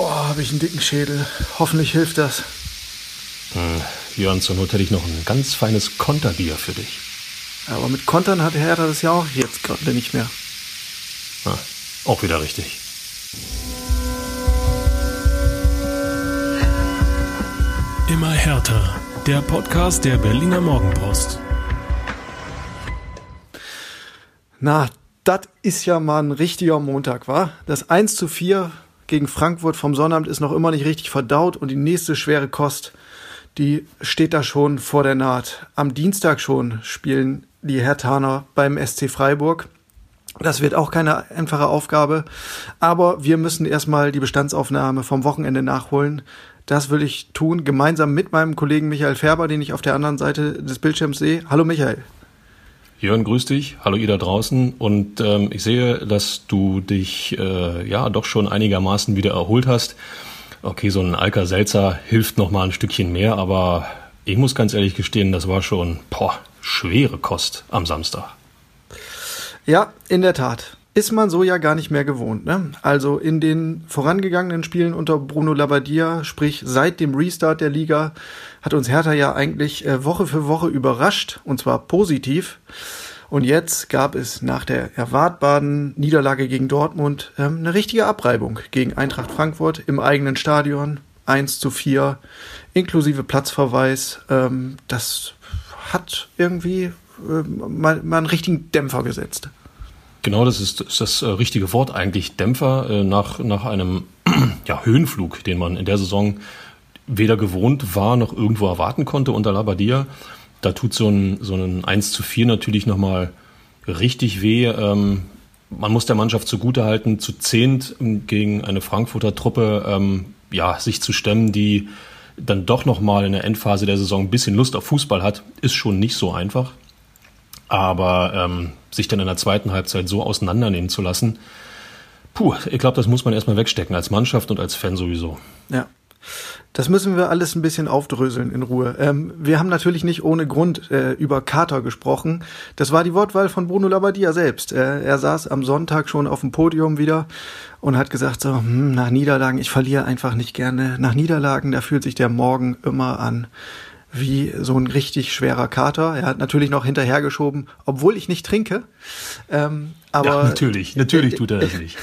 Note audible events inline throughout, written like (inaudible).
Oh, habe ich einen dicken Schädel. Hoffentlich hilft das. Hm, Jörn, zur Not hätte ich noch ein ganz feines Konterbier für dich. Aber mit Kontern hat Hertha das ja auch jetzt gerade nicht mehr. Ah, auch wieder richtig. Immer härter. Der Podcast der Berliner Morgenpost. Na, das ist ja mal ein richtiger Montag, war? Das 1 zu 4 gegen Frankfurt vom Sonnabend ist noch immer nicht richtig verdaut und die nächste schwere Kost, die steht da schon vor der Naht. Am Dienstag schon spielen die Hertaner beim SC Freiburg. Das wird auch keine einfache Aufgabe, aber wir müssen erstmal die Bestandsaufnahme vom Wochenende nachholen. Das will ich tun, gemeinsam mit meinem Kollegen Michael Färber, den ich auf der anderen Seite des Bildschirms sehe. Hallo Michael. Jörn, grüß dich. Hallo ihr da draußen. Und ähm, ich sehe, dass du dich äh, ja doch schon einigermaßen wieder erholt hast. Okay, so ein Alka Selzer hilft noch mal ein Stückchen mehr, aber ich muss ganz ehrlich gestehen, das war schon boah, schwere Kost am Samstag. Ja, in der Tat ist man so ja gar nicht mehr gewohnt. Ne? Also in den vorangegangenen Spielen unter Bruno Labbadia, sprich seit dem Restart der Liga, hat uns Hertha ja eigentlich äh, Woche für Woche überrascht und zwar positiv. Und jetzt gab es nach der erwartbaren Niederlage gegen Dortmund ähm, eine richtige Abreibung gegen Eintracht Frankfurt im eigenen Stadion. 1 zu 4, inklusive Platzverweis. Ähm, das hat irgendwie äh, mal, mal einen richtigen Dämpfer gesetzt. Genau, das ist, ist das äh, richtige Wort eigentlich. Dämpfer äh, nach, nach einem (clears throat) ja, Höhenflug, den man in der Saison weder gewohnt war noch irgendwo erwarten konnte unter Labadia. Da tut so ein, so ein 1 zu 4 natürlich nochmal richtig weh. Ähm, man muss der Mannschaft zugutehalten, zu zehnt gegen eine Frankfurter Truppe ähm, ja, sich zu stemmen, die dann doch nochmal in der Endphase der Saison ein bisschen Lust auf Fußball hat, ist schon nicht so einfach. Aber ähm, sich dann in der zweiten Halbzeit so auseinandernehmen zu lassen, puh, ich glaube, das muss man erstmal wegstecken, als Mannschaft und als Fan sowieso. Ja. Das müssen wir alles ein bisschen aufdröseln in Ruhe. Ähm, wir haben natürlich nicht ohne Grund äh, über Kater gesprochen. Das war die Wortwahl von Bruno Labbadia selbst. Äh, er saß am Sonntag schon auf dem Podium wieder und hat gesagt so, hm, nach Niederlagen, ich verliere einfach nicht gerne. Nach Niederlagen, da fühlt sich der Morgen immer an wie so ein richtig schwerer Kater. Er hat natürlich noch hinterhergeschoben, obwohl ich nicht trinke. Ähm, aber ja, natürlich, natürlich (laughs) tut er das nicht.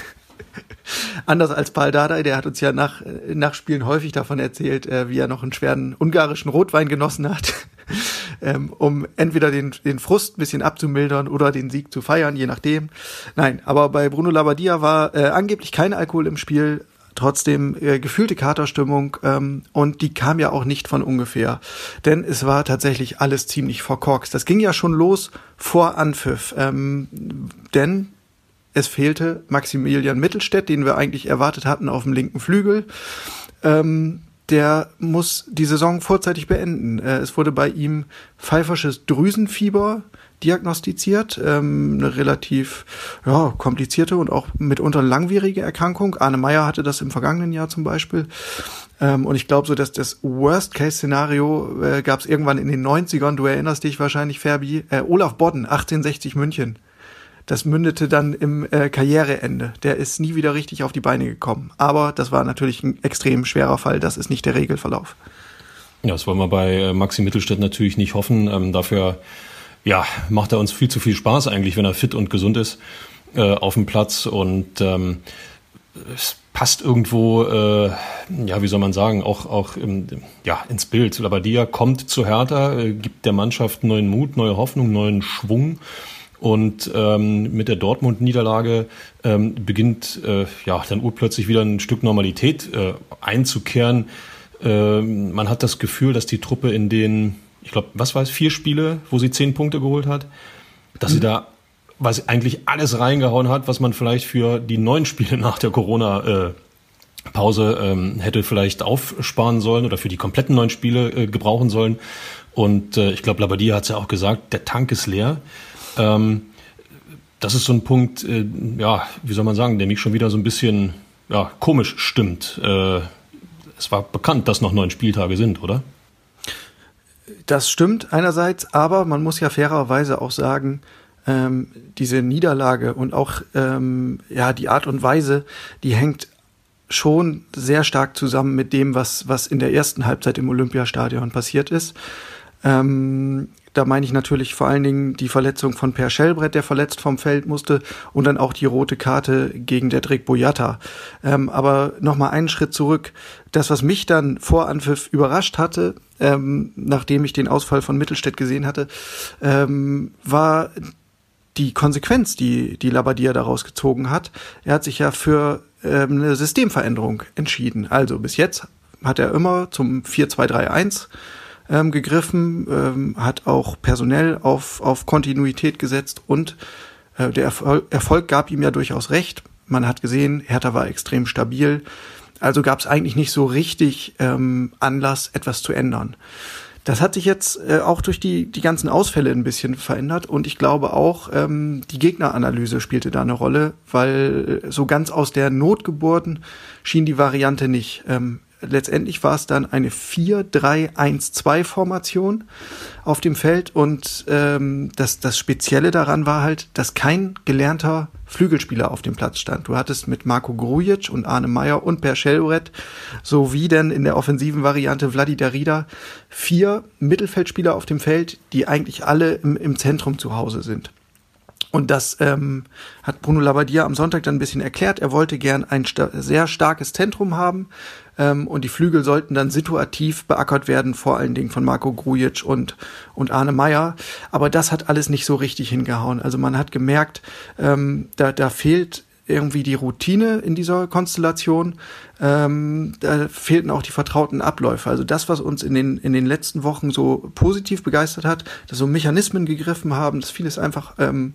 Anders als Paul Dardai, der hat uns ja nach, nach Spielen häufig davon erzählt, äh, wie er noch einen schweren ungarischen Rotwein genossen hat, (laughs) ähm, um entweder den, den Frust ein bisschen abzumildern oder den Sieg zu feiern, je nachdem. Nein, aber bei Bruno Labbadia war äh, angeblich kein Alkohol im Spiel, trotzdem äh, gefühlte Katerstimmung ähm, und die kam ja auch nicht von ungefähr, denn es war tatsächlich alles ziemlich verkorkst. Das ging ja schon los vor Anpfiff, ähm, denn es fehlte Maximilian Mittelstädt, den wir eigentlich erwartet hatten auf dem linken Flügel. Ähm, der muss die Saison vorzeitig beenden. Äh, es wurde bei ihm pfeifersches Drüsenfieber diagnostiziert, ähm, eine relativ ja, komplizierte und auch mitunter langwierige Erkrankung. Arne Meyer hatte das im vergangenen Jahr zum Beispiel. Ähm, und ich glaube so, dass das Worst-Case-Szenario äh, gab es irgendwann in den 90ern, du erinnerst dich wahrscheinlich, Ferbi, äh, Olaf Bodden, 1860 München. Das mündete dann im äh, Karriereende. Der ist nie wieder richtig auf die Beine gekommen. Aber das war natürlich ein extrem schwerer Fall. Das ist nicht der Regelverlauf. Ja, das wollen wir bei äh, Maxi Mittelstädt natürlich nicht hoffen. Ähm, dafür ja, macht er uns viel zu viel Spaß eigentlich, wenn er fit und gesund ist äh, auf dem Platz. Und ähm, es passt irgendwo, äh, ja, wie soll man sagen, auch, auch im, ja, ins Bild. Labadia kommt zu Hertha, äh, gibt der Mannschaft neuen Mut, neue Hoffnung, neuen Schwung. Und ähm, mit der Dortmund-Niederlage ähm, beginnt äh, ja dann urplötzlich wieder ein Stück Normalität äh, einzukehren. Äh, man hat das Gefühl, dass die Truppe in den ich glaube, was war es, vier Spiele, wo sie zehn Punkte geholt hat, dass mhm. sie da was eigentlich alles reingehauen hat, was man vielleicht für die neun Spiele nach der Corona äh, Pause ähm, hätte vielleicht aufsparen sollen oder für die kompletten neun Spiele äh, gebrauchen sollen. Und äh, ich glaube, Labadia hat es ja auch gesagt, der Tank ist leer. Ähm, das ist so ein Punkt, äh, ja, wie soll man sagen, der mich schon wieder so ein bisschen ja, komisch stimmt. Äh, es war bekannt, dass noch neun Spieltage sind, oder? Das stimmt einerseits, aber man muss ja fairerweise auch sagen, ähm, diese Niederlage und auch ähm, ja die Art und Weise, die hängt schon sehr stark zusammen mit dem, was, was in der ersten Halbzeit im Olympiastadion passiert ist. Ähm, da meine ich natürlich vor allen Dingen die Verletzung von Per Schellbrett, der verletzt vom Feld musste, und dann auch die rote Karte gegen der Drake Boyata. Ähm, aber nochmal einen Schritt zurück. Das, was mich dann vor Anpfiff überrascht hatte, ähm, nachdem ich den Ausfall von Mittelstädt gesehen hatte, ähm, war die Konsequenz, die, die Labadia daraus gezogen hat. Er hat sich ja für ähm, eine Systemveränderung entschieden. Also bis jetzt hat er immer zum 4-2-3-1 ähm, gegriffen, ähm, hat auch personell auf, auf Kontinuität gesetzt und äh, der Erfolg, Erfolg gab ihm ja durchaus recht. Man hat gesehen, Hertha war extrem stabil. Also gab es eigentlich nicht so richtig ähm, Anlass, etwas zu ändern. Das hat sich jetzt äh, auch durch die, die ganzen Ausfälle ein bisschen verändert und ich glaube auch, ähm, die Gegneranalyse spielte da eine Rolle, weil so ganz aus der Not geboren schien die Variante nicht. Ähm, letztendlich war es dann eine 4-3-1-2-Formation auf dem Feld und ähm, das, das Spezielle daran war halt, dass kein gelernter Flügelspieler auf dem Platz stand. Du hattest mit Marco Grujic und Arne Meyer und Per Schelloret sowie dann in der offensiven Variante Vladi Darida vier Mittelfeldspieler auf dem Feld, die eigentlich alle im, im Zentrum zu Hause sind. Und das ähm, hat Bruno Labbadia am Sonntag dann ein bisschen erklärt. Er wollte gern ein sta sehr starkes Zentrum haben ähm, und die Flügel sollten dann situativ beackert werden, vor allen Dingen von Marco Grujic und, und Arne Meyer. Aber das hat alles nicht so richtig hingehauen. Also man hat gemerkt, ähm, da, da fehlt irgendwie die Routine in dieser Konstellation. Ähm, da fehlten auch die vertrauten Abläufe. Also das, was uns in den, in den letzten Wochen so positiv begeistert hat, dass so Mechanismen gegriffen haben, dass vieles einfach ähm,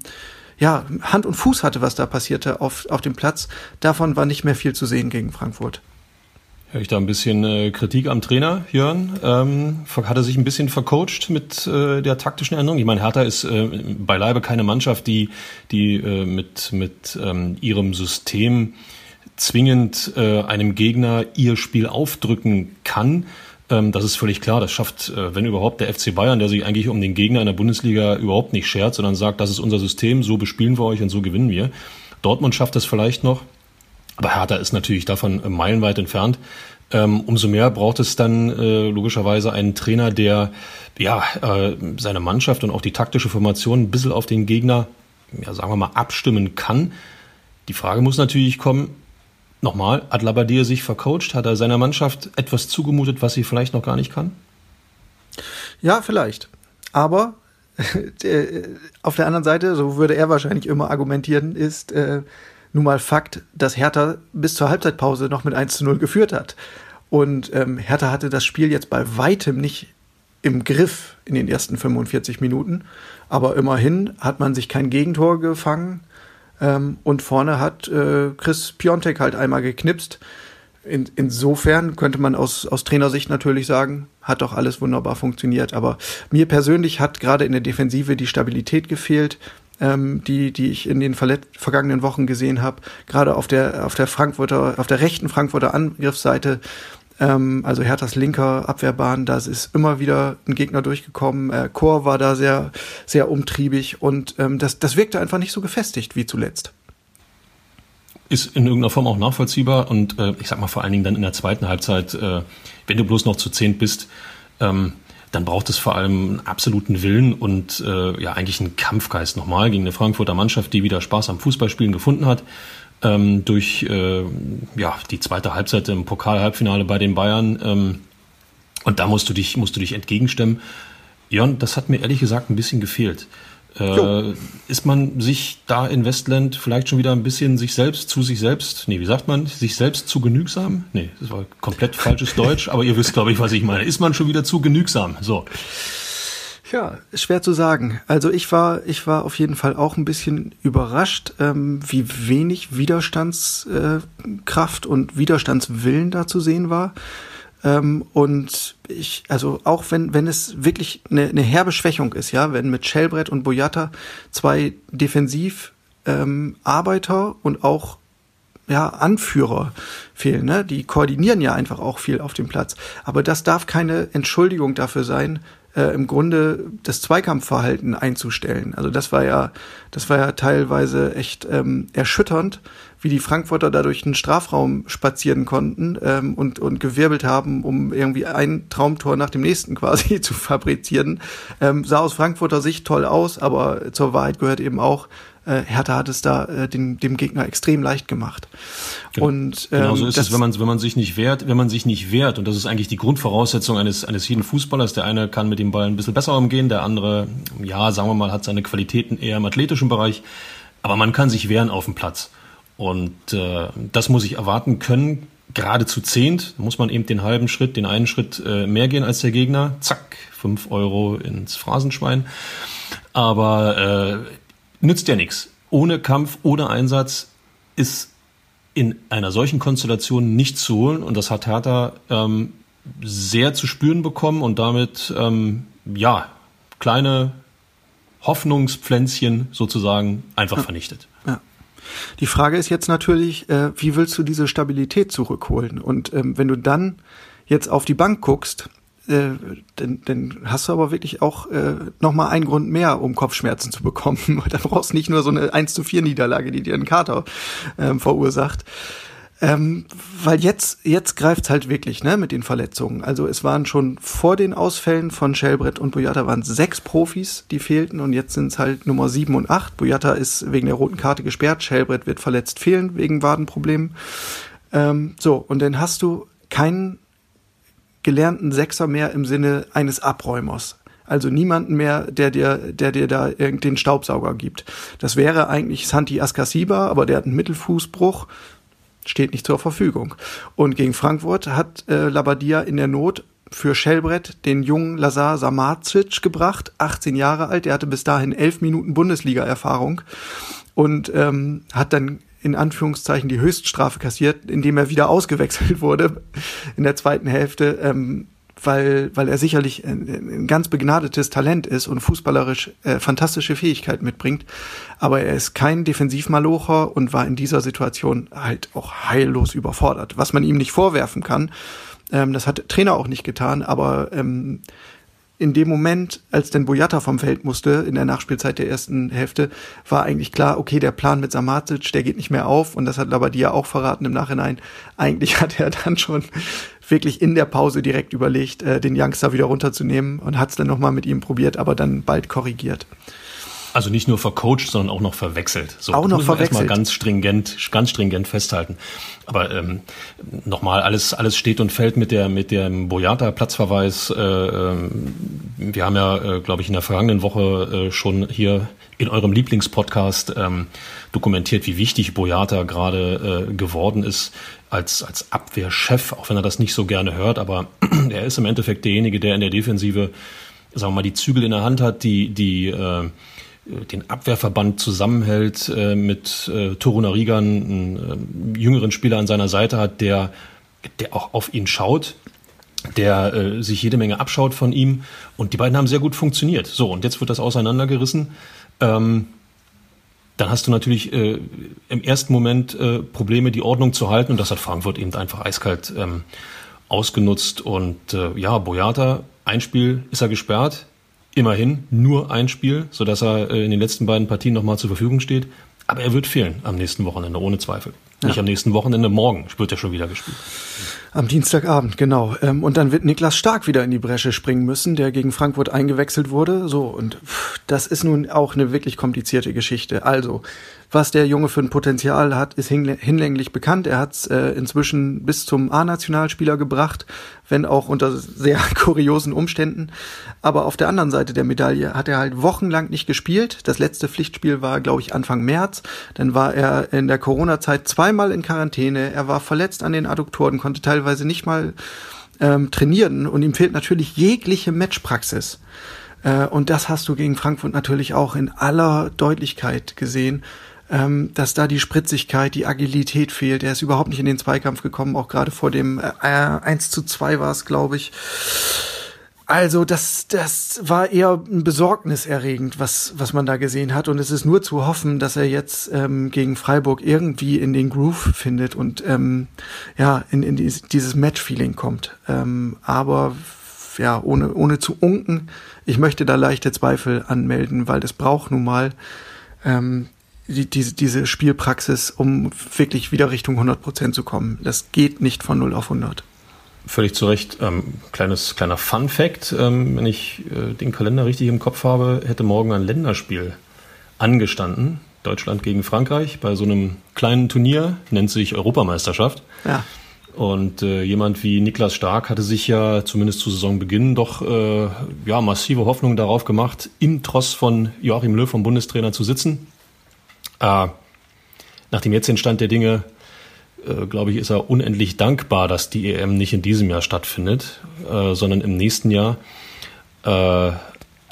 ja, Hand und Fuß hatte, was da passierte auf, auf dem Platz. Davon war nicht mehr viel zu sehen gegen Frankfurt. Höre ich da ein bisschen äh, Kritik am Trainer, Jörn? Ähm, hat er sich ein bisschen vercoacht mit äh, der taktischen Änderung? Ich meine, Hertha ist äh, beileibe keine Mannschaft, die, die äh, mit, mit ähm, ihrem System zwingend äh, einem Gegner ihr Spiel aufdrücken kann. Ähm, das ist völlig klar. Das schafft, äh, wenn überhaupt, der FC Bayern, der sich eigentlich um den Gegner in der Bundesliga überhaupt nicht schert, sondern sagt, das ist unser System, so bespielen wir euch und so gewinnen wir. Dortmund schafft das vielleicht noch. Aber Hertha ist natürlich davon meilenweit entfernt. Ähm, umso mehr braucht es dann äh, logischerweise einen Trainer, der ja äh, seine Mannschaft und auch die taktische Formation ein bisschen auf den Gegner, ja, sagen wir mal, abstimmen kann. Die Frage muss natürlich kommen, nochmal, hat Labadia sich vercoacht? Hat er seiner Mannschaft etwas zugemutet, was sie vielleicht noch gar nicht kann? Ja, vielleicht. Aber (laughs) äh, auf der anderen Seite, so würde er wahrscheinlich immer argumentieren, ist, äh, nun mal Fakt, dass Hertha bis zur Halbzeitpause noch mit 1 zu 0 geführt hat. Und ähm, Hertha hatte das Spiel jetzt bei weitem nicht im Griff in den ersten 45 Minuten. Aber immerhin hat man sich kein Gegentor gefangen. Ähm, und vorne hat äh, Chris Piontek halt einmal geknipst. In, insofern könnte man aus, aus Trainersicht natürlich sagen, hat doch alles wunderbar funktioniert. Aber mir persönlich hat gerade in der Defensive die Stabilität gefehlt ähm, die, die ich in den vergangenen Wochen gesehen habe, gerade auf der, auf der Frankfurter, auf der rechten Frankfurter Angriffsseite, ähm, also Herthas linker Abwehrbahn, da ist immer wieder ein Gegner durchgekommen. Äh, Chor war da sehr, sehr umtriebig und ähm, das, das wirkte einfach nicht so gefestigt wie zuletzt ist in irgendeiner Form auch nachvollziehbar und äh, ich sag mal vor allen Dingen dann in der zweiten Halbzeit, äh, wenn du bloß noch zu zehnt bist, ähm, dann braucht es vor allem einen absoluten Willen und äh, ja eigentlich einen Kampfgeist nochmal gegen eine Frankfurter Mannschaft, die wieder Spaß am Fußballspielen gefunden hat. Ähm, durch äh, ja die zweite Halbzeit im Pokal-Halbfinale bei den Bayern. Ähm, und da musst du dich musst du dich entgegenstemmen. Jörn, das hat mir ehrlich gesagt ein bisschen gefehlt. Äh, ist man sich da in Westland vielleicht schon wieder ein bisschen sich selbst zu sich selbst, nee, wie sagt man, sich selbst zu genügsam? Nee, das war komplett falsches Deutsch, aber ihr wisst, glaube ich, was ich meine. Ist man schon wieder zu genügsam? So. Ja, schwer zu sagen. Also ich war, ich war auf jeden Fall auch ein bisschen überrascht, ähm, wie wenig Widerstandskraft und Widerstandswillen da zu sehen war. Ähm, und ich, also auch wenn, wenn es wirklich eine, eine herbe Schwächung ist, ja, wenn mit Shellbrett und Boyata zwei Defensivarbeiter ähm, und auch ja, Anführer fehlen, ne? Die koordinieren ja einfach auch viel auf dem Platz. Aber das darf keine Entschuldigung dafür sein, äh, im Grunde das Zweikampfverhalten einzustellen. Also das war ja, das war ja teilweise echt ähm, erschütternd, wie die Frankfurter da durch den Strafraum spazieren konnten ähm, und, und gewirbelt haben, um irgendwie ein Traumtor nach dem nächsten (laughs) quasi zu fabrizieren. Ähm, sah aus Frankfurter Sicht toll aus, aber zur Wahrheit gehört eben auch, äh, Hertha hat es da äh, dem, dem Gegner extrem leicht gemacht. Genau. Und ähm, genau so ist es, wenn man wenn man sich nicht wehrt, wenn man sich nicht wehrt und das ist eigentlich die Grundvoraussetzung eines eines jeden Fußballers. Der eine kann mit dem Ball ein bisschen besser umgehen, der andere, ja, sagen wir mal, hat seine Qualitäten eher im athletischen Bereich, aber man kann sich wehren auf dem Platz und äh, das muss ich erwarten können. Gerade zu zehnt muss man eben den halben Schritt, den einen Schritt äh, mehr gehen als der Gegner. Zack, fünf Euro ins Phrasenschwein. Aber äh, nützt ja nichts. Ohne Kampf, ohne Einsatz ist in einer solchen Konstellation nicht zu holen und das hat Hertha ähm, sehr zu spüren bekommen und damit ähm, ja kleine Hoffnungspflänzchen sozusagen einfach ja. vernichtet. Ja. Die Frage ist jetzt natürlich, äh, wie willst du diese Stabilität zurückholen? Und ähm, wenn du dann jetzt auf die Bank guckst, äh, dann, dann hast du aber wirklich auch äh, nochmal einen Grund mehr, um Kopfschmerzen zu bekommen. (laughs) da brauchst du nicht nur so eine 1 zu 4 Niederlage, die dir einen Kater ähm, verursacht. Ähm, weil jetzt, jetzt greift's halt wirklich, ne, mit den Verletzungen. Also es waren schon vor den Ausfällen von Shellbrett und Boyata waren sechs Profis, die fehlten und jetzt sind's halt Nummer sieben und acht. Boyata ist wegen der roten Karte gesperrt, Shellbrett wird verletzt fehlen wegen Wadenproblemen. Ähm, so, und dann hast du keinen gelernten Sechser mehr im Sinne eines Abräumers. Also niemanden mehr, der dir, der dir da den Staubsauger gibt. Das wäre eigentlich Santi Askasiba, aber der hat einen Mittelfußbruch, steht nicht zur Verfügung. Und gegen Frankfurt hat äh, Labadia in der Not für Schellbrett den jungen Lazar Samacic gebracht, 18 Jahre alt. Der hatte bis dahin elf Minuten Bundesliga-Erfahrung und ähm, hat dann in Anführungszeichen die Höchststrafe kassiert, indem er wieder ausgewechselt (laughs) wurde in der zweiten Hälfte, ähm, weil, weil er sicherlich ein, ein ganz begnadetes Talent ist und fußballerisch äh, fantastische Fähigkeiten mitbringt. Aber er ist kein Defensivmalocher und war in dieser Situation halt auch heillos überfordert, was man ihm nicht vorwerfen kann. Ähm, das hat der Trainer auch nicht getan, aber ähm, in dem Moment, als denn Boyata vom Feld musste, in der Nachspielzeit der ersten Hälfte, war eigentlich klar, okay, der Plan mit Samatic, der geht nicht mehr auf und das hat Labadia auch verraten im Nachhinein. Eigentlich (laughs) hat er dann schon wirklich in der Pause direkt überlegt, äh, den Youngster wieder runterzunehmen und hat es dann nochmal mit ihm probiert, aber dann bald korrigiert. Also nicht nur vercoacht, sondern auch noch verwechselt. So, auch noch verwechselt. Erstmal ganz stringent, ganz stringent festhalten. Aber ähm, nochmal, alles, alles steht und fällt mit der mit dem Boyata-Platzverweis. Äh, ähm, wir haben ja, äh, glaube ich, in der vergangenen Woche äh, schon hier in eurem Lieblingspodcast ähm, dokumentiert, wie wichtig Boyata gerade äh, geworden ist als, als Abwehrchef, auch wenn er das nicht so gerne hört, aber (clears throat) er ist im Endeffekt derjenige, der in der Defensive, sagen wir mal, die Zügel in der Hand hat, die, die äh, den Abwehrverband zusammenhält, äh, mit äh, Torunarigan einen äh, jüngeren Spieler an seiner Seite hat, der, der auch auf ihn schaut, der äh, sich jede Menge abschaut von ihm. Und die beiden haben sehr gut funktioniert. So, und jetzt wird das auseinandergerissen. Ähm, dann hast du natürlich äh, im ersten Moment äh, Probleme, die Ordnung zu halten. Und das hat Frankfurt eben einfach eiskalt ähm, ausgenutzt. Und äh, ja, Boyata, ein Spiel ist er gesperrt immerhin nur ein Spiel, sodass er äh, in den letzten beiden Partien nochmal zur Verfügung steht. Aber er wird fehlen am nächsten Wochenende, ohne Zweifel. Ja. Nicht am nächsten Wochenende, morgen wird er schon wieder gespielt. Am Dienstagabend, genau. Ähm, und dann wird Niklas Stark wieder in die Bresche springen müssen, der gegen Frankfurt eingewechselt wurde. So, und das ist nun auch eine wirklich komplizierte Geschichte. Also, was der Junge für ein Potenzial hat, ist hinlänglich bekannt. Er hat es äh, inzwischen bis zum A-Nationalspieler gebracht, wenn auch unter sehr (laughs) kuriosen Umständen. Aber auf der anderen Seite der Medaille hat er halt wochenlang nicht gespielt. Das letzte Pflichtspiel war, glaube ich, Anfang März. Dann war er in der Corona-Zeit zweimal in Quarantäne. Er war verletzt an den Adduktoren, konnte teilweise nicht mal ähm, trainieren und ihm fehlt natürlich jegliche Matchpraxis. Äh, und das hast du gegen Frankfurt natürlich auch in aller Deutlichkeit gesehen ähm, dass da die Spritzigkeit, die Agilität fehlt. Er ist überhaupt nicht in den Zweikampf gekommen, auch gerade vor dem äh, 1 zu 2 war es, glaube ich. Also das, das war eher besorgniserregend, was, was man da gesehen hat. Und es ist nur zu hoffen, dass er jetzt ähm, gegen Freiburg irgendwie in den Groove findet und ähm, ja, in, in dieses Match-Feeling kommt. Ähm, aber ja, ohne, ohne zu unken, ich möchte da leichte Zweifel anmelden, weil das braucht nun mal ähm, die, diese, diese Spielpraxis, um wirklich wieder Richtung 100 Prozent zu kommen. Das geht nicht von 0 auf 100. Völlig zu Recht. Ähm, kleines, kleiner Fun Fact, ähm, wenn ich äh, den Kalender richtig im Kopf habe, hätte morgen ein Länderspiel angestanden. Deutschland gegen Frankreich bei so einem kleinen Turnier, nennt sich Europameisterschaft. Ja. Und äh, jemand wie Niklas Stark hatte sich ja zumindest zu Saisonbeginn doch äh, ja, massive Hoffnungen darauf gemacht, im Tross von Joachim Löw vom Bundestrainer zu sitzen. Äh, nach dem jetzigen Stand der Dinge, äh, glaube ich, ist er unendlich dankbar, dass die EM nicht in diesem Jahr stattfindet, äh, sondern im nächsten Jahr. Äh,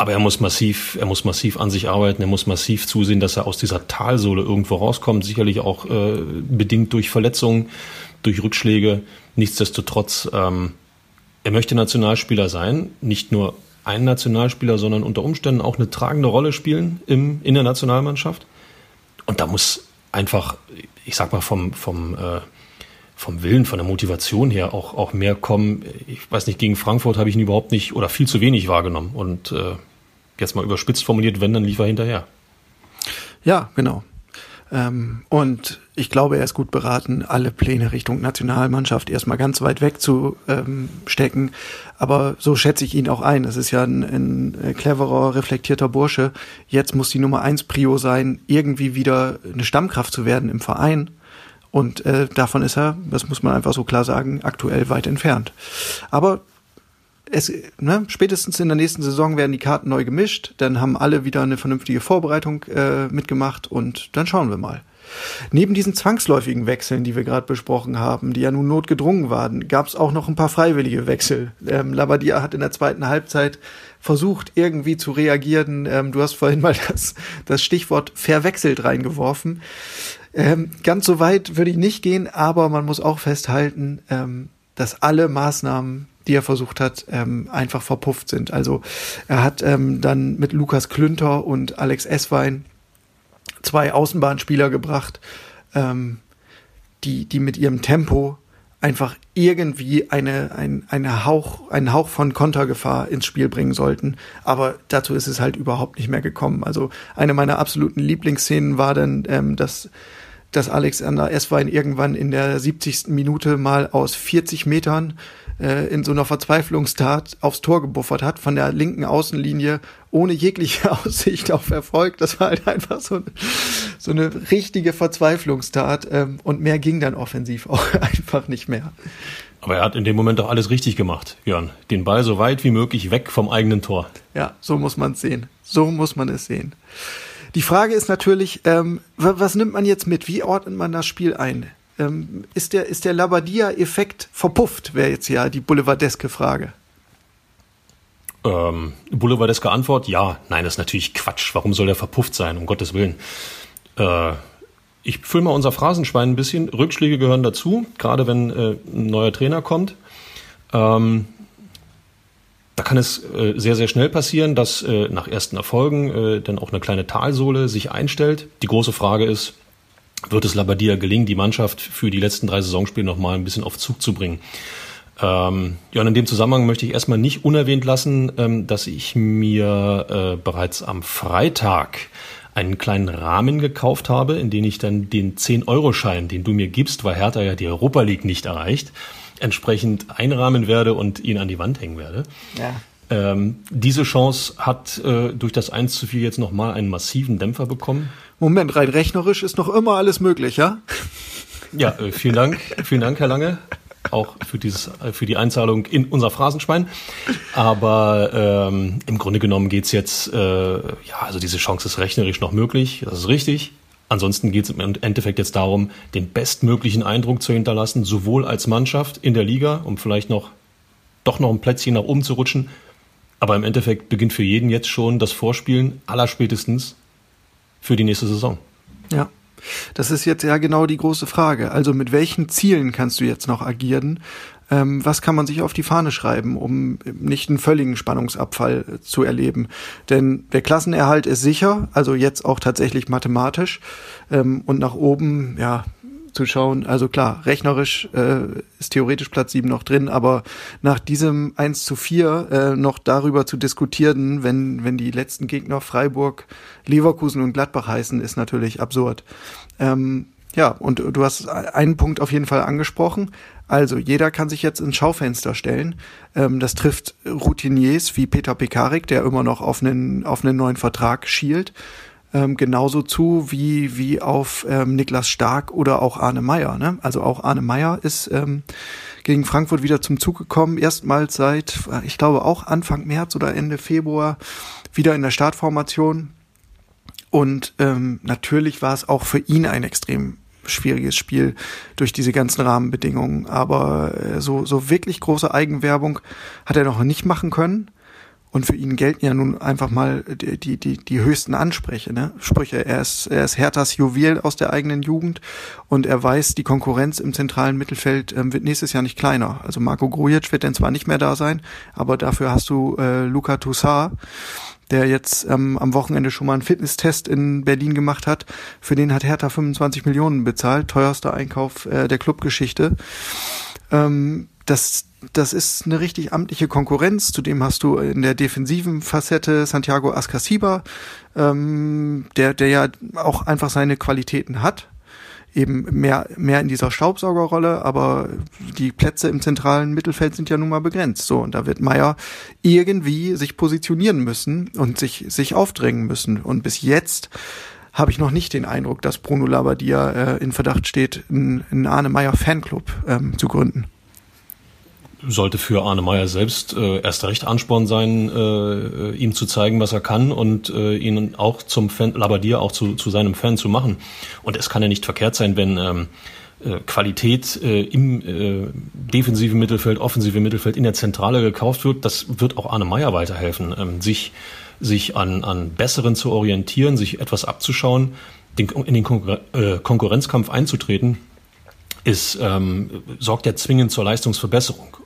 aber er muss massiv, er muss massiv an sich arbeiten, er muss massiv zusehen, dass er aus dieser Talsohle irgendwo rauskommt, sicherlich auch äh, bedingt durch Verletzungen, durch Rückschläge. Nichtsdestotrotz, ähm, er möchte Nationalspieler sein, nicht nur ein Nationalspieler, sondern unter Umständen auch eine tragende Rolle spielen im, in der Nationalmannschaft. Und da muss einfach, ich sag mal, vom, vom, äh, vom Willen, von der Motivation her auch, auch mehr kommen. Ich weiß nicht, gegen Frankfurt habe ich ihn überhaupt nicht oder viel zu wenig wahrgenommen. Und äh, jetzt mal überspitzt formuliert, wenn, dann lief er hinterher. Ja, genau. Ähm, und ich glaube, er ist gut beraten, alle Pläne Richtung Nationalmannschaft erstmal ganz weit weg zu ähm, stecken. Aber so schätze ich ihn auch ein. Es ist ja ein, ein cleverer, reflektierter Bursche. Jetzt muss die Nummer eins Prio sein, irgendwie wieder eine Stammkraft zu werden im Verein. Und äh, davon ist er, das muss man einfach so klar sagen, aktuell weit entfernt. Aber es, ne, spätestens in der nächsten Saison werden die Karten neu gemischt, dann haben alle wieder eine vernünftige Vorbereitung äh, mitgemacht und dann schauen wir mal. Neben diesen zwangsläufigen Wechseln, die wir gerade besprochen haben, die ja nun notgedrungen waren, gab es auch noch ein paar freiwillige Wechsel. Ähm, Labadia hat in der zweiten Halbzeit versucht, irgendwie zu reagieren. Ähm, du hast vorhin mal das, das Stichwort verwechselt reingeworfen. Ähm, ganz so weit würde ich nicht gehen, aber man muss auch festhalten, ähm, dass alle Maßnahmen die er versucht hat, ähm, einfach verpufft sind. Also er hat ähm, dann mit Lukas Klünter und Alex Esswein zwei Außenbahnspieler gebracht, ähm, die, die mit ihrem Tempo einfach irgendwie eine, ein, eine Hauch, einen Hauch von Kontergefahr ins Spiel bringen sollten. Aber dazu ist es halt überhaupt nicht mehr gekommen. Also eine meiner absoluten Lieblingsszenen war dann, ähm, dass, dass Alexander Esswein irgendwann in der 70. Minute mal aus 40 Metern äh, in so einer Verzweiflungstat aufs Tor gebuffert hat, von der linken Außenlinie, ohne jegliche (laughs) Aussicht auf Erfolg. Das war halt einfach so, so eine richtige Verzweiflungstat ähm, und mehr ging dann offensiv auch (laughs) einfach nicht mehr. Aber er hat in dem Moment doch alles richtig gemacht, Jörn. Den Ball so weit wie möglich weg vom eigenen Tor. Ja, so muss man es sehen. So muss man es sehen. Die Frage ist natürlich, ähm, was nimmt man jetzt mit? Wie ordnet man das Spiel ein? Ähm, ist der, ist der Labadia-Effekt verpufft, wäre jetzt ja die boulevardeske Frage. Ähm, boulevardeske Antwort, ja. Nein, das ist natürlich Quatsch. Warum soll der verpufft sein, um Gottes Willen? Äh, ich fülle mal unser Phrasenschwein ein bisschen. Rückschläge gehören dazu, gerade wenn äh, ein neuer Trainer kommt. Ähm, da kann es äh, sehr, sehr schnell passieren, dass äh, nach ersten Erfolgen äh, dann auch eine kleine Talsohle sich einstellt. Die große Frage ist, wird es Labadia gelingen, die Mannschaft für die letzten drei Saisonspiele nochmal ein bisschen auf Zug zu bringen. Ähm, ja, und in dem Zusammenhang möchte ich erstmal nicht unerwähnt lassen, ähm, dass ich mir äh, bereits am Freitag einen kleinen Rahmen gekauft habe, in den ich dann den 10-Euro-Schein, den du mir gibst, weil Hertha ja die Europa League nicht erreicht, entsprechend einrahmen werde und ihn an die Wand hängen werde. Ja. Ähm, diese Chance hat äh, durch das 1 zu 4 jetzt nochmal einen massiven Dämpfer bekommen. Moment, rein rechnerisch ist noch immer alles möglich, ja? Ja, äh, vielen Dank, vielen Dank, Herr Lange, auch für dieses, äh, für die Einzahlung in unser Phrasenschwein. Aber ähm, im Grunde genommen geht's jetzt, äh, ja, also diese Chance ist rechnerisch noch möglich, das ist richtig. Ansonsten geht es im Endeffekt jetzt darum, den bestmöglichen Eindruck zu hinterlassen, sowohl als Mannschaft in der Liga, um vielleicht noch doch noch ein Plätzchen nach oben zu rutschen. Aber im Endeffekt beginnt für jeden jetzt schon das Vorspielen aller spätestens für die nächste Saison. Ja. Das ist jetzt ja genau die große Frage. Also mit welchen Zielen kannst du jetzt noch agieren? Ähm, was kann man sich auf die Fahne schreiben, um nicht einen völligen Spannungsabfall äh, zu erleben? Denn der Klassenerhalt ist sicher, also jetzt auch tatsächlich mathematisch. Ähm, und nach oben, ja, zu schauen. Also klar, rechnerisch äh, ist theoretisch Platz sieben noch drin, aber nach diesem 1 zu 4 äh, noch darüber zu diskutieren, wenn, wenn die letzten Gegner Freiburg, Leverkusen und Gladbach heißen, ist natürlich absurd. Ähm, ja, und du hast einen Punkt auf jeden Fall angesprochen. Also jeder kann sich jetzt ins Schaufenster stellen. Ähm, das trifft Routiniers wie Peter Pekarik, der immer noch auf einen, auf einen neuen Vertrag schielt. Ähm, genauso zu wie, wie auf ähm, Niklas Stark oder auch Arne Meyer. Ne? Also auch Arne Meyer ist ähm, gegen Frankfurt wieder zum Zug gekommen. Erstmals seit, ich glaube auch Anfang März oder Ende Februar wieder in der Startformation. Und ähm, natürlich war es auch für ihn ein extrem schwieriges Spiel durch diese ganzen Rahmenbedingungen. Aber äh, so, so wirklich große Eigenwerbung hat er noch nicht machen können. Und für ihn gelten ja nun einfach mal die, die, die, die höchsten Ansprüche, ne? Sprüche. Er ist, er ist Herthas Juwel aus der eigenen Jugend und er weiß, die Konkurrenz im zentralen Mittelfeld ähm, wird nächstes Jahr nicht kleiner. Also Marco Grujic wird dann zwar nicht mehr da sein, aber dafür hast du äh, Luca Toussaint, der jetzt ähm, am Wochenende schon mal einen Fitnesstest in Berlin gemacht hat. Für den hat Hertha 25 Millionen bezahlt, teuerster Einkauf äh, der Clubgeschichte. Ähm, das, das ist eine richtig amtliche Konkurrenz. Zudem hast du in der defensiven Facette Santiago Ascasiba, ähm, der, der ja auch einfach seine Qualitäten hat eben mehr, mehr in dieser Staubsaugerrolle, aber die Plätze im zentralen Mittelfeld sind ja nun mal begrenzt. So, und da wird Meier irgendwie sich positionieren müssen und sich, sich aufdrängen müssen. Und bis jetzt habe ich noch nicht den Eindruck, dass Bruno Labbadia äh, in Verdacht steht, einen Arne Meyer Fanclub ähm, zu gründen sollte für Arne Meyer selbst äh, erst recht Ansporn sein, äh, ihm zu zeigen, was er kann und äh, ihn auch zum Fan, Labadier auch zu, zu seinem Fan zu machen. Und es kann ja nicht verkehrt sein, wenn ähm, äh, Qualität äh, im äh, defensiven Mittelfeld, offensiven Mittelfeld in der Zentrale gekauft wird. Das wird auch Arne Meyer weiterhelfen, ähm, sich sich an, an Besseren zu orientieren, sich etwas abzuschauen, den, in den Konkur äh, Konkurrenzkampf einzutreten, ist, ähm, sorgt ja zwingend zur Leistungsverbesserung.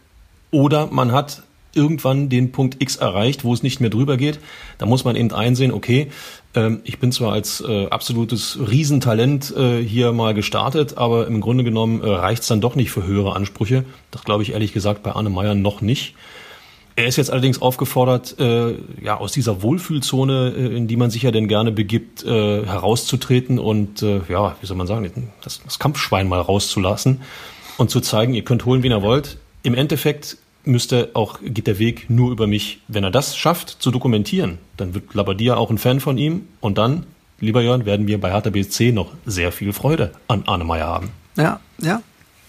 Oder man hat irgendwann den Punkt X erreicht, wo es nicht mehr drüber geht. Da muss man eben einsehen, okay, ähm, ich bin zwar als äh, absolutes Riesentalent äh, hier mal gestartet, aber im Grunde genommen äh, reicht es dann doch nicht für höhere Ansprüche. Das glaube ich ehrlich gesagt bei Arne Meyer noch nicht. Er ist jetzt allerdings aufgefordert, äh, ja aus dieser Wohlfühlzone, äh, in die man sich ja denn gerne begibt, äh, herauszutreten und äh, ja, wie soll man sagen, das, das Kampfschwein mal rauszulassen und zu zeigen, ihr könnt holen, wen ihr wollt. Im Endeffekt müsste auch, geht der Weg nur über mich. Wenn er das schafft, zu dokumentieren, dann wird Labadia auch ein Fan von ihm und dann, lieber Jörn, werden wir bei Hertha BSC noch sehr viel Freude an Arne Meyer haben. Ja, ja.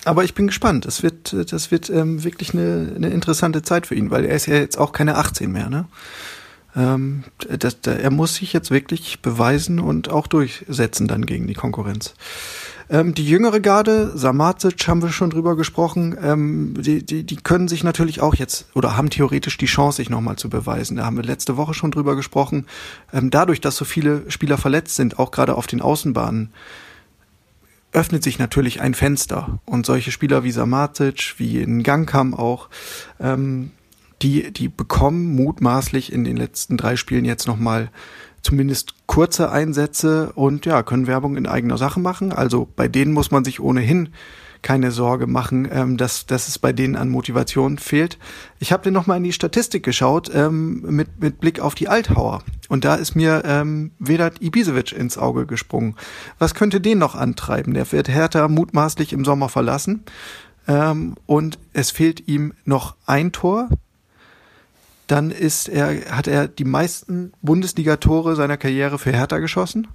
Aber ich bin gespannt. Das wird, das wird ähm, wirklich eine, eine interessante Zeit für ihn, weil er ist ja jetzt auch keine 18 mehr, ne? Ähm, das, er muss sich jetzt wirklich beweisen und auch durchsetzen dann gegen die Konkurrenz. Ähm, die jüngere Garde, Samacic haben wir schon drüber gesprochen, ähm, die, die, die können sich natürlich auch jetzt oder haben theoretisch die Chance, sich nochmal zu beweisen. Da haben wir letzte Woche schon drüber gesprochen. Ähm, dadurch, dass so viele Spieler verletzt sind, auch gerade auf den Außenbahnen, öffnet sich natürlich ein Fenster. Und solche Spieler wie Samacic, wie in Gangkam auch, ähm, die, die bekommen mutmaßlich in den letzten drei Spielen jetzt nochmal zumindest kurze Einsätze und ja, können Werbung in eigener Sache machen. Also bei denen muss man sich ohnehin keine Sorge machen, ähm, dass, dass es bei denen an Motivation fehlt. Ich habe dir nochmal in die Statistik geschaut ähm, mit, mit Blick auf die Althauer. Und da ist mir ähm, Vedat Ibisevic ins Auge gesprungen. Was könnte den noch antreiben? Der wird Hertha mutmaßlich im Sommer verlassen. Ähm, und es fehlt ihm noch ein Tor dann ist er, hat er die meisten Bundesliga-Tore seiner Karriere für Hertha geschossen.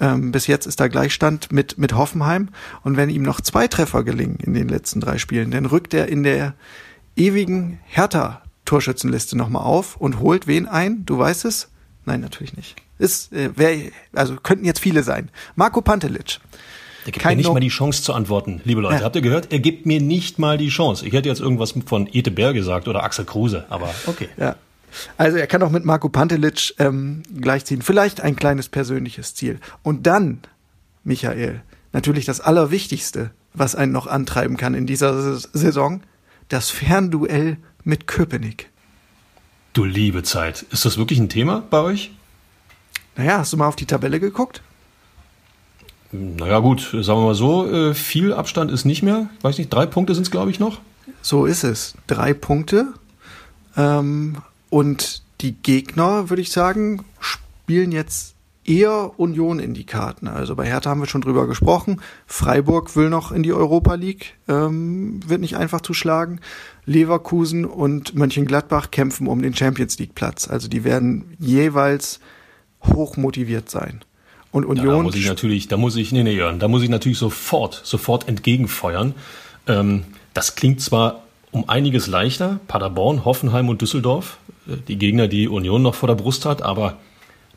Ähm, bis jetzt ist da Gleichstand mit, mit Hoffenheim. Und wenn ihm noch zwei Treffer gelingen in den letzten drei Spielen, dann rückt er in der ewigen Hertha-Torschützenliste nochmal auf und holt wen ein? Du weißt es? Nein, natürlich nicht. Ist, äh, wer, also könnten jetzt viele sein. Marco Pantelic. Er gibt mir nicht mal die Chance zu antworten, liebe Leute. Ja. Habt ihr gehört? Er gibt mir nicht mal die Chance. Ich hätte jetzt irgendwas von Ete Bär gesagt oder Axel Kruse, aber okay. Ja. Also er kann auch mit Marco Pantelic ähm, gleichziehen. Vielleicht ein kleines persönliches Ziel. Und dann, Michael, natürlich das Allerwichtigste, was einen noch antreiben kann in dieser Saison, das Fernduell mit Köpenick. Du liebe Zeit. Ist das wirklich ein Thema bei euch? Naja, hast du mal auf die Tabelle geguckt? Naja gut, sagen wir mal so, äh, viel Abstand ist nicht mehr. Ich weiß nicht, drei Punkte sind es, glaube ich, noch. So ist es. Drei Punkte. Ähm, und die Gegner, würde ich sagen, spielen jetzt eher Union in die Karten. Also bei Hertha haben wir schon drüber gesprochen. Freiburg will noch in die Europa League, ähm, wird nicht einfach zu schlagen. Leverkusen und Mönchengladbach kämpfen um den Champions League Platz. Also die werden jeweils hoch motiviert sein. Und Union. Ja, da muss ich natürlich, da muss ich, nee, nee, Jörn, da muss ich natürlich sofort, sofort entgegenfeuern. Ähm, das klingt zwar um einiges leichter, Paderborn, Hoffenheim und Düsseldorf, äh, die Gegner, die Union noch vor der Brust hat, aber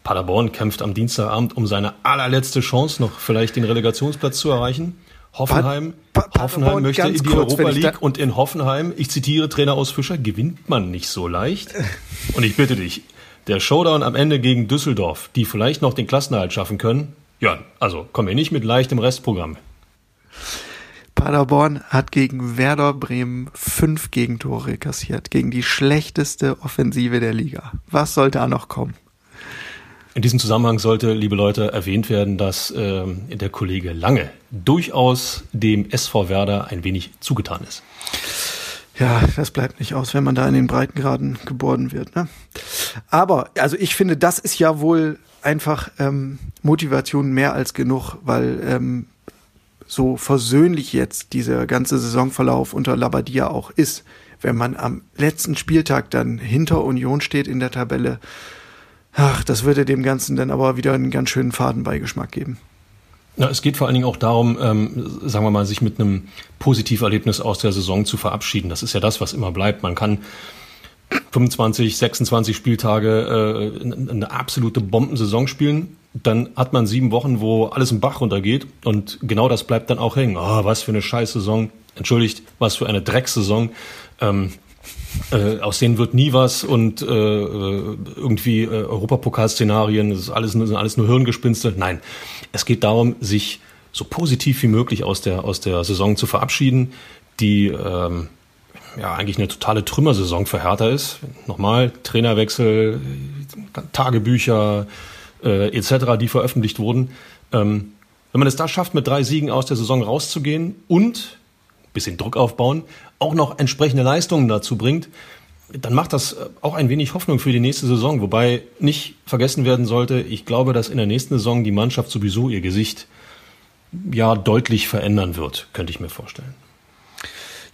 Paderborn kämpft am Dienstagabend um seine allerletzte Chance, noch vielleicht den Relegationsplatz zu erreichen. Hoffenheim, pa pa Hoffenheim möchte in die kurz, Europa League und in Hoffenheim, ich zitiere Trainer aus Fischer, gewinnt man nicht so leicht. (laughs) Und ich bitte dich, der Showdown am Ende gegen Düsseldorf, die vielleicht noch den Klassenerhalt schaffen können, ja, also kommen wir nicht mit leichtem Restprogramm. Paderborn hat gegen Werder Bremen fünf Gegentore kassiert, gegen die schlechteste Offensive der Liga. Was soll da noch kommen? In diesem Zusammenhang sollte, liebe Leute, erwähnt werden, dass äh, der Kollege Lange durchaus dem SV Werder ein wenig zugetan ist. Ja, das bleibt nicht aus, wenn man da in den Breitengraden geboren wird. Ne? Aber, also ich finde, das ist ja wohl einfach ähm, Motivation mehr als genug, weil ähm, so versöhnlich jetzt dieser ganze Saisonverlauf unter Labadia auch ist, wenn man am letzten Spieltag dann hinter Union steht in der Tabelle, Ach, das würde dem Ganzen dann aber wieder einen ganz schönen Fadenbeigeschmack geben. Na, es geht vor allen Dingen auch darum, ähm, sagen wir mal, sich mit einem Positiverlebnis aus der Saison zu verabschieden. Das ist ja das, was immer bleibt. Man kann 25, 26 Spieltage äh, eine absolute Bombensaison spielen. Dann hat man sieben Wochen, wo alles im Bach runtergeht und genau das bleibt dann auch hängen. Oh, was für eine Scheißsaison. Entschuldigt, was für eine Drecksaison. Ähm, äh, aus denen wird nie was und äh, irgendwie äh, Europapokalszenarien, das ist alles, sind alles nur Hirngespinste. Nein, es geht darum, sich so positiv wie möglich aus der, aus der Saison zu verabschieden, die ähm, ja eigentlich eine totale Trümmersaison für Hertha ist. Nochmal, Trainerwechsel, Tagebücher äh, etc., die veröffentlicht wurden. Ähm, wenn man es da schafft, mit drei Siegen aus der Saison rauszugehen und bisschen Druck aufbauen, auch noch entsprechende Leistungen dazu bringt, dann macht das auch ein wenig Hoffnung für die nächste Saison. Wobei nicht vergessen werden sollte, ich glaube, dass in der nächsten Saison die Mannschaft sowieso ihr Gesicht ja deutlich verändern wird, könnte ich mir vorstellen.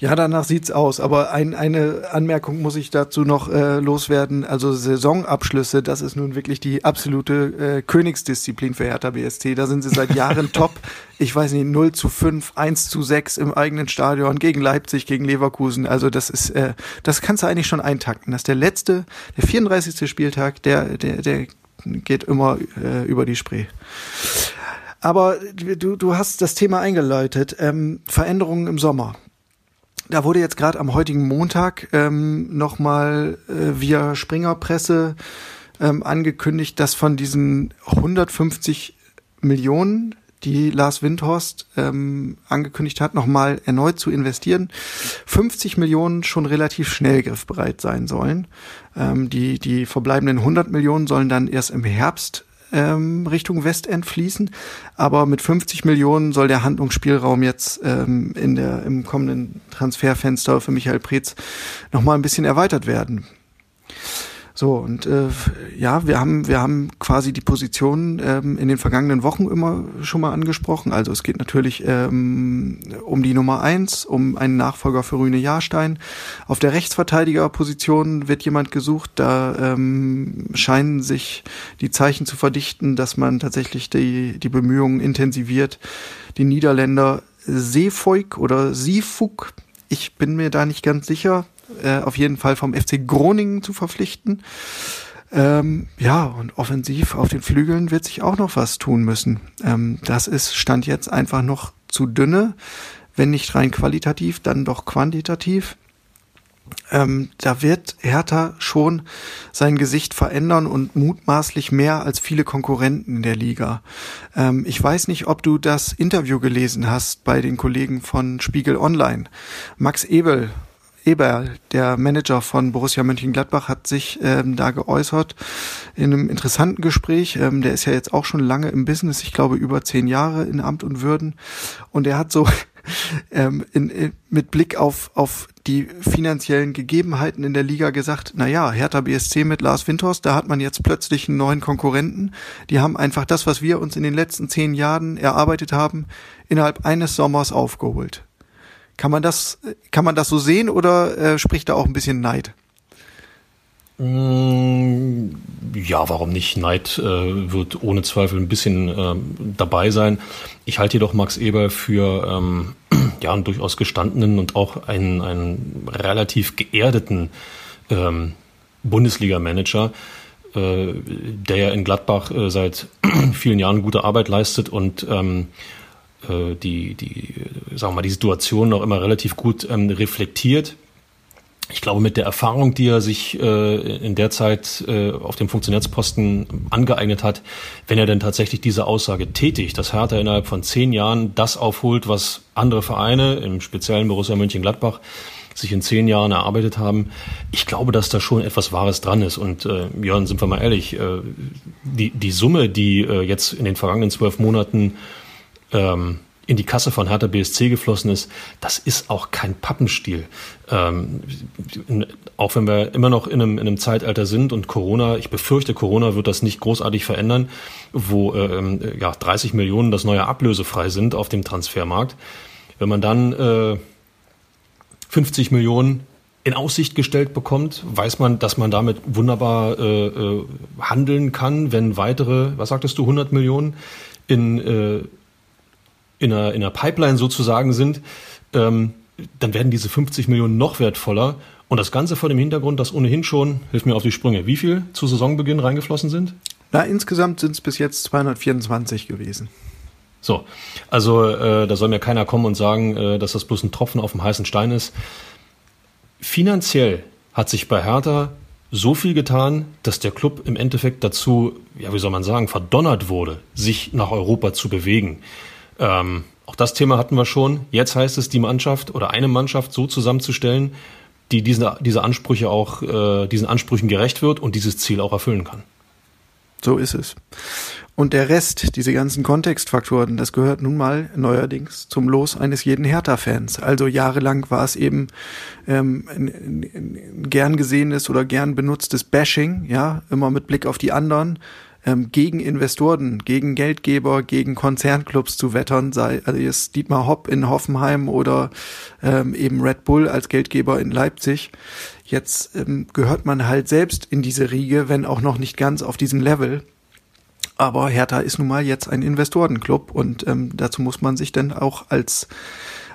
Ja, danach sieht's aus. Aber ein, eine Anmerkung muss ich dazu noch äh, loswerden. Also Saisonabschlüsse, das ist nun wirklich die absolute äh, Königsdisziplin für Hertha BSC. Da sind sie seit (laughs) Jahren top. Ich weiß nicht, 0 zu 5, 1 zu 6 im eigenen Stadion gegen Leipzig, gegen Leverkusen. Also das ist, äh, das kannst du eigentlich schon eintakten. Das ist der letzte, der 34. Spieltag, der, der, der geht immer äh, über die Spree. Aber du, du hast das Thema eingeläutet. Ähm, Veränderungen im Sommer da wurde jetzt gerade am heutigen Montag ähm, nochmal äh, via Springerpresse ähm, angekündigt, dass von diesen 150 Millionen, die Lars Windhorst ähm, angekündigt hat, nochmal erneut zu investieren, 50 Millionen schon relativ schnell griffbereit sein sollen. Ähm, die, die verbleibenden 100 Millionen sollen dann erst im Herbst ähm, Richtung Westend fließen. Aber mit 50 Millionen soll der Handlungsspielraum jetzt ähm, in der, im kommenden Transferfenster für Michael Preetz nochmal ein bisschen erweitert werden. So, und äh, ja, wir haben, wir haben quasi die Position ähm, in den vergangenen Wochen immer schon mal angesprochen. Also es geht natürlich ähm, um die Nummer eins, um einen Nachfolger für Rüne Jahrstein. Auf der Rechtsverteidigerposition wird jemand gesucht. Da ähm, scheinen sich die Zeichen zu verdichten, dass man tatsächlich die, die Bemühungen intensiviert. Die Niederländer Seefoik oder Siefuk, ich bin mir da nicht ganz sicher, äh, auf jeden Fall vom FC Groningen zu verpflichten. Ähm, ja, und offensiv auf den Flügeln wird sich auch noch was tun müssen. Ähm, das ist Stand jetzt einfach noch zu dünne, wenn nicht rein qualitativ, dann doch quantitativ. Ähm, da wird Hertha schon sein Gesicht verändern und mutmaßlich mehr als viele Konkurrenten in der Liga. Ähm, ich weiß nicht, ob du das Interview gelesen hast bei den Kollegen von Spiegel Online. Max Ebel Eber, der Manager von Borussia Mönchengladbach, hat sich ähm, da geäußert in einem interessanten Gespräch. Ähm, der ist ja jetzt auch schon lange im Business, ich glaube über zehn Jahre in Amt und Würden. Und er hat so (laughs) ähm, in, in, mit Blick auf, auf die finanziellen Gegebenheiten in der Liga gesagt, na ja, Hertha BSC mit Lars Windhorst, da hat man jetzt plötzlich einen neuen Konkurrenten. Die haben einfach das, was wir uns in den letzten zehn Jahren erarbeitet haben, innerhalb eines Sommers aufgeholt. Kann man das, kann man das so sehen oder äh, spricht da auch ein bisschen Neid? Mm, ja, warum nicht? Neid äh, wird ohne Zweifel ein bisschen äh, dabei sein. Ich halte jedoch Max Eber für ähm, (clears throat) ja, einen durchaus gestandenen und auch einen, einen relativ geerdeten ähm, Bundesliga-Manager, äh, der ja in Gladbach äh, seit (clears throat) vielen Jahren gute Arbeit leistet und ähm, äh, die, die, sagen wir mal, die Situation auch immer relativ gut ähm, reflektiert. Ich glaube, mit der Erfahrung, die er sich äh, in der Zeit äh, auf dem Funktionärsposten angeeignet hat, wenn er denn tatsächlich diese Aussage tätigt, dass Hertha innerhalb von zehn Jahren das aufholt, was andere Vereine, im speziellen Borussia Mönchengladbach, sich in zehn Jahren erarbeitet haben. Ich glaube, dass da schon etwas Wahres dran ist. Und äh, Jörn, sind wir mal ehrlich, äh, die, die Summe, die äh, jetzt in den vergangenen zwölf Monaten ähm, in die Kasse von Hertha BSC geflossen ist, das ist auch kein Pappenstiel. Ähm, auch wenn wir immer noch in einem, in einem Zeitalter sind und Corona, ich befürchte, Corona wird das nicht großartig verändern, wo ähm, ja, 30 Millionen das neue ablösefrei sind auf dem Transfermarkt. Wenn man dann äh, 50 Millionen in Aussicht gestellt bekommt, weiß man, dass man damit wunderbar äh, äh, handeln kann, wenn weitere, was sagtest du, 100 Millionen in äh, in einer, in einer Pipeline sozusagen sind, ähm, dann werden diese 50 Millionen noch wertvoller. Und das Ganze vor dem Hintergrund, dass ohnehin schon, hilf mir auf die Sprünge, wie viel zu Saisonbeginn reingeflossen sind? Na, insgesamt sind es bis jetzt 224 gewesen. So, also äh, da soll mir keiner kommen und sagen, äh, dass das bloß ein Tropfen auf dem heißen Stein ist. Finanziell hat sich bei Hertha so viel getan, dass der Club im Endeffekt dazu, ja, wie soll man sagen, verdonnert wurde, sich nach Europa zu bewegen. Ähm, auch das Thema hatten wir schon. Jetzt heißt es, die Mannschaft oder eine Mannschaft so zusammenzustellen, die diese, diese Ansprüche auch, äh, diesen Ansprüchen gerecht wird und dieses Ziel auch erfüllen kann. So ist es. Und der Rest, diese ganzen Kontextfaktoren, das gehört nun mal neuerdings zum Los eines jeden Hertha-Fans. Also jahrelang war es eben ähm, ein, ein gern gesehenes oder gern benutztes Bashing, ja, immer mit Blick auf die anderen ähm, gegen Investoren, gegen Geldgeber, gegen Konzernclubs zu wettern, sei also jetzt Dietmar Hopp in Hoffenheim oder ähm, eben Red Bull als Geldgeber in Leipzig. Jetzt ähm, gehört man halt selbst in diese Riege, wenn auch noch nicht ganz auf diesem Level. Aber Hertha ist nun mal jetzt ein Investorenclub und ähm, dazu muss man sich dann auch als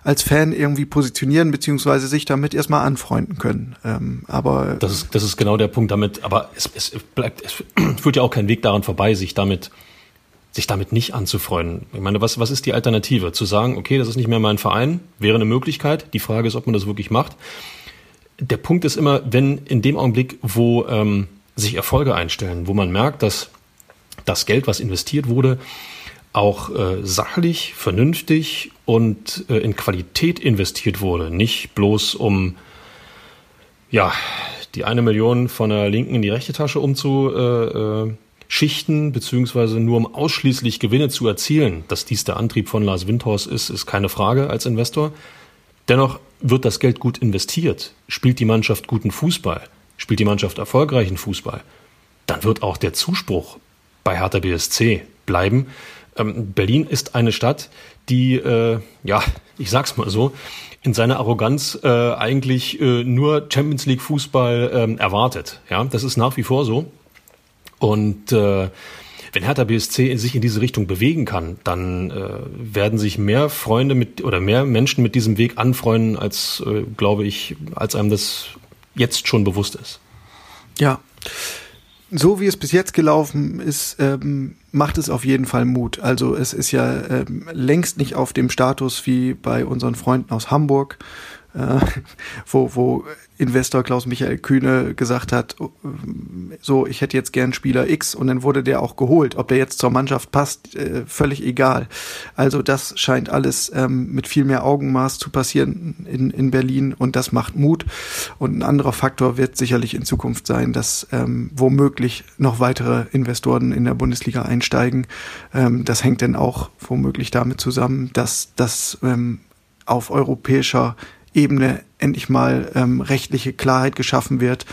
als Fan irgendwie positionieren, beziehungsweise sich damit erstmal anfreunden können. Ähm, aber das ist, das ist genau der Punkt damit, aber es, es bleibt, es führt ja auch kein Weg daran vorbei, sich damit sich damit nicht anzufreunden. Ich meine, was, was ist die Alternative? Zu sagen, okay, das ist nicht mehr mein Verein, wäre eine Möglichkeit. Die Frage ist, ob man das wirklich macht. Der Punkt ist immer, wenn in dem Augenblick, wo ähm, sich Erfolge einstellen, wo man merkt, dass das Geld, was investiert wurde, auch äh, sachlich, vernünftig und äh, in Qualität investiert wurde. Nicht bloß um ja, die eine Million von der linken in die rechte Tasche umzuschichten, äh, beziehungsweise nur um ausschließlich Gewinne zu erzielen. Dass dies der Antrieb von Lars Windhorst ist, ist keine Frage als Investor. Dennoch wird das Geld gut investiert. Spielt die Mannschaft guten Fußball, spielt die Mannschaft erfolgreichen Fußball, dann wird auch der Zuspruch bei Hertha BSC bleiben ähm, Berlin ist eine Stadt, die, äh, ja, ich sag's mal so, in seiner Arroganz äh, eigentlich äh, nur Champions League Fußball ähm, erwartet. Ja, das ist nach wie vor so. Und äh, wenn Hertha BSC sich in diese Richtung bewegen kann, dann äh, werden sich mehr Freunde mit oder mehr Menschen mit diesem Weg anfreunden, als äh, glaube ich, als einem das jetzt schon bewusst ist. Ja so wie es bis jetzt gelaufen ist, ähm, macht es auf jeden Fall Mut. Also es ist ja ähm, längst nicht auf dem Status wie bei unseren Freunden aus Hamburg, äh, wo, wo Investor Klaus-Michael Kühne gesagt hat, so, ich hätte jetzt gern Spieler X und dann wurde der auch geholt. Ob der jetzt zur Mannschaft passt, äh, völlig egal. Also das scheint alles ähm, mit viel mehr Augenmaß zu passieren in, in Berlin und das macht Mut. Und ein anderer Faktor wird sicherlich in Zukunft sein, dass ähm, womöglich noch weitere Investoren in der Bundesliga einsteigen. Ähm, das hängt dann auch womöglich damit zusammen, dass das ähm, auf europäischer Ebene endlich mal ähm, rechtliche Klarheit geschaffen wird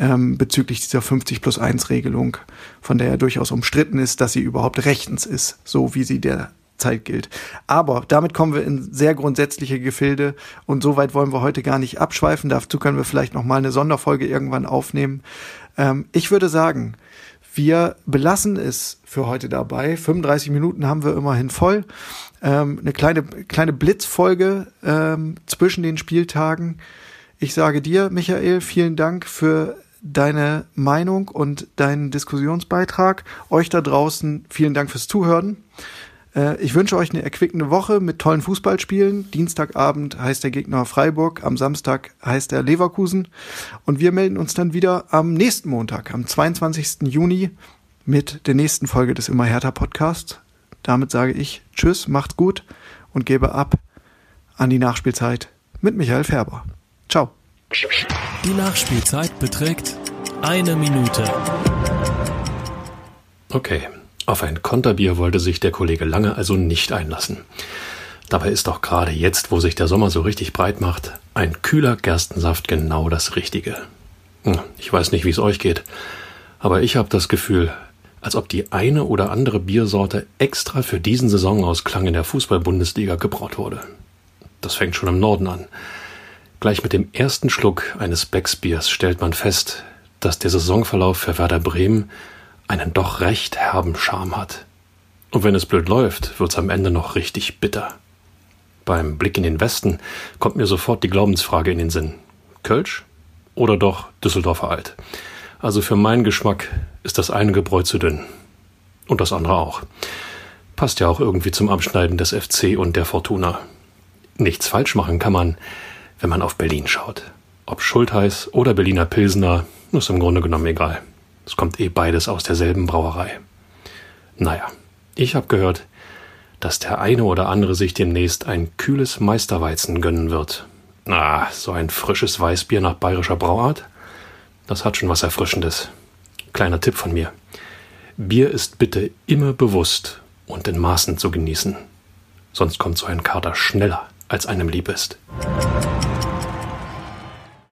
ähm, bezüglich dieser 50 plus 1 Regelung, von der ja durchaus umstritten ist, dass sie überhaupt rechtens ist, so wie sie derzeit gilt. Aber damit kommen wir in sehr grundsätzliche Gefilde und so weit wollen wir heute gar nicht abschweifen. Dazu können wir vielleicht noch mal eine Sonderfolge irgendwann aufnehmen. Ähm, ich würde sagen, wir belassen es für heute dabei. 35 Minuten haben wir immerhin voll. Ähm, eine kleine, kleine Blitzfolge ähm, zwischen den Spieltagen. Ich sage dir, Michael, vielen Dank für deine Meinung und deinen Diskussionsbeitrag. Euch da draußen vielen Dank fürs Zuhören. Äh, ich wünsche euch eine erquickende Woche mit tollen Fußballspielen. Dienstagabend heißt der Gegner Freiburg, am Samstag heißt er Leverkusen. Und wir melden uns dann wieder am nächsten Montag, am 22. Juni, mit der nächsten Folge des Immer härter Podcasts. Damit sage ich Tschüss, macht's gut und gebe ab an die Nachspielzeit mit Michael Färber. Ciao. Die Nachspielzeit beträgt eine Minute. Okay, auf ein Konterbier wollte sich der Kollege Lange also nicht einlassen. Dabei ist doch gerade jetzt, wo sich der Sommer so richtig breit macht, ein kühler Gerstensaft genau das Richtige. Hm, ich weiß nicht, wie es euch geht, aber ich habe das Gefühl, als ob die eine oder andere Biersorte extra für diesen Saisonausklang in der Fußball-Bundesliga gebraut wurde. Das fängt schon im Norden an. Gleich mit dem ersten Schluck eines Becksbiers stellt man fest, dass der Saisonverlauf für Werder Bremen einen doch recht herben Charme hat. Und wenn es blöd läuft, wird's am Ende noch richtig bitter. Beim Blick in den Westen kommt mir sofort die Glaubensfrage in den Sinn. Kölsch oder doch Düsseldorfer Alt? Also für meinen Geschmack ist das eine Gebräu zu dünn. Und das andere auch. Passt ja auch irgendwie zum Abschneiden des FC und der Fortuna. Nichts falsch machen kann man, wenn man auf Berlin schaut. Ob Schultheiß oder Berliner Pilsener, ist im Grunde genommen egal. Es kommt eh beides aus derselben Brauerei. Naja, ich habe gehört, dass der eine oder andere sich demnächst ein kühles Meisterweizen gönnen wird. Ah, so ein frisches Weißbier nach bayerischer Brauart? Das hat schon was Erfrischendes. Kleiner Tipp von mir. Bier ist bitte immer bewusst und in Maßen zu genießen. Sonst kommt so ein Kater schneller, als einem lieb ist.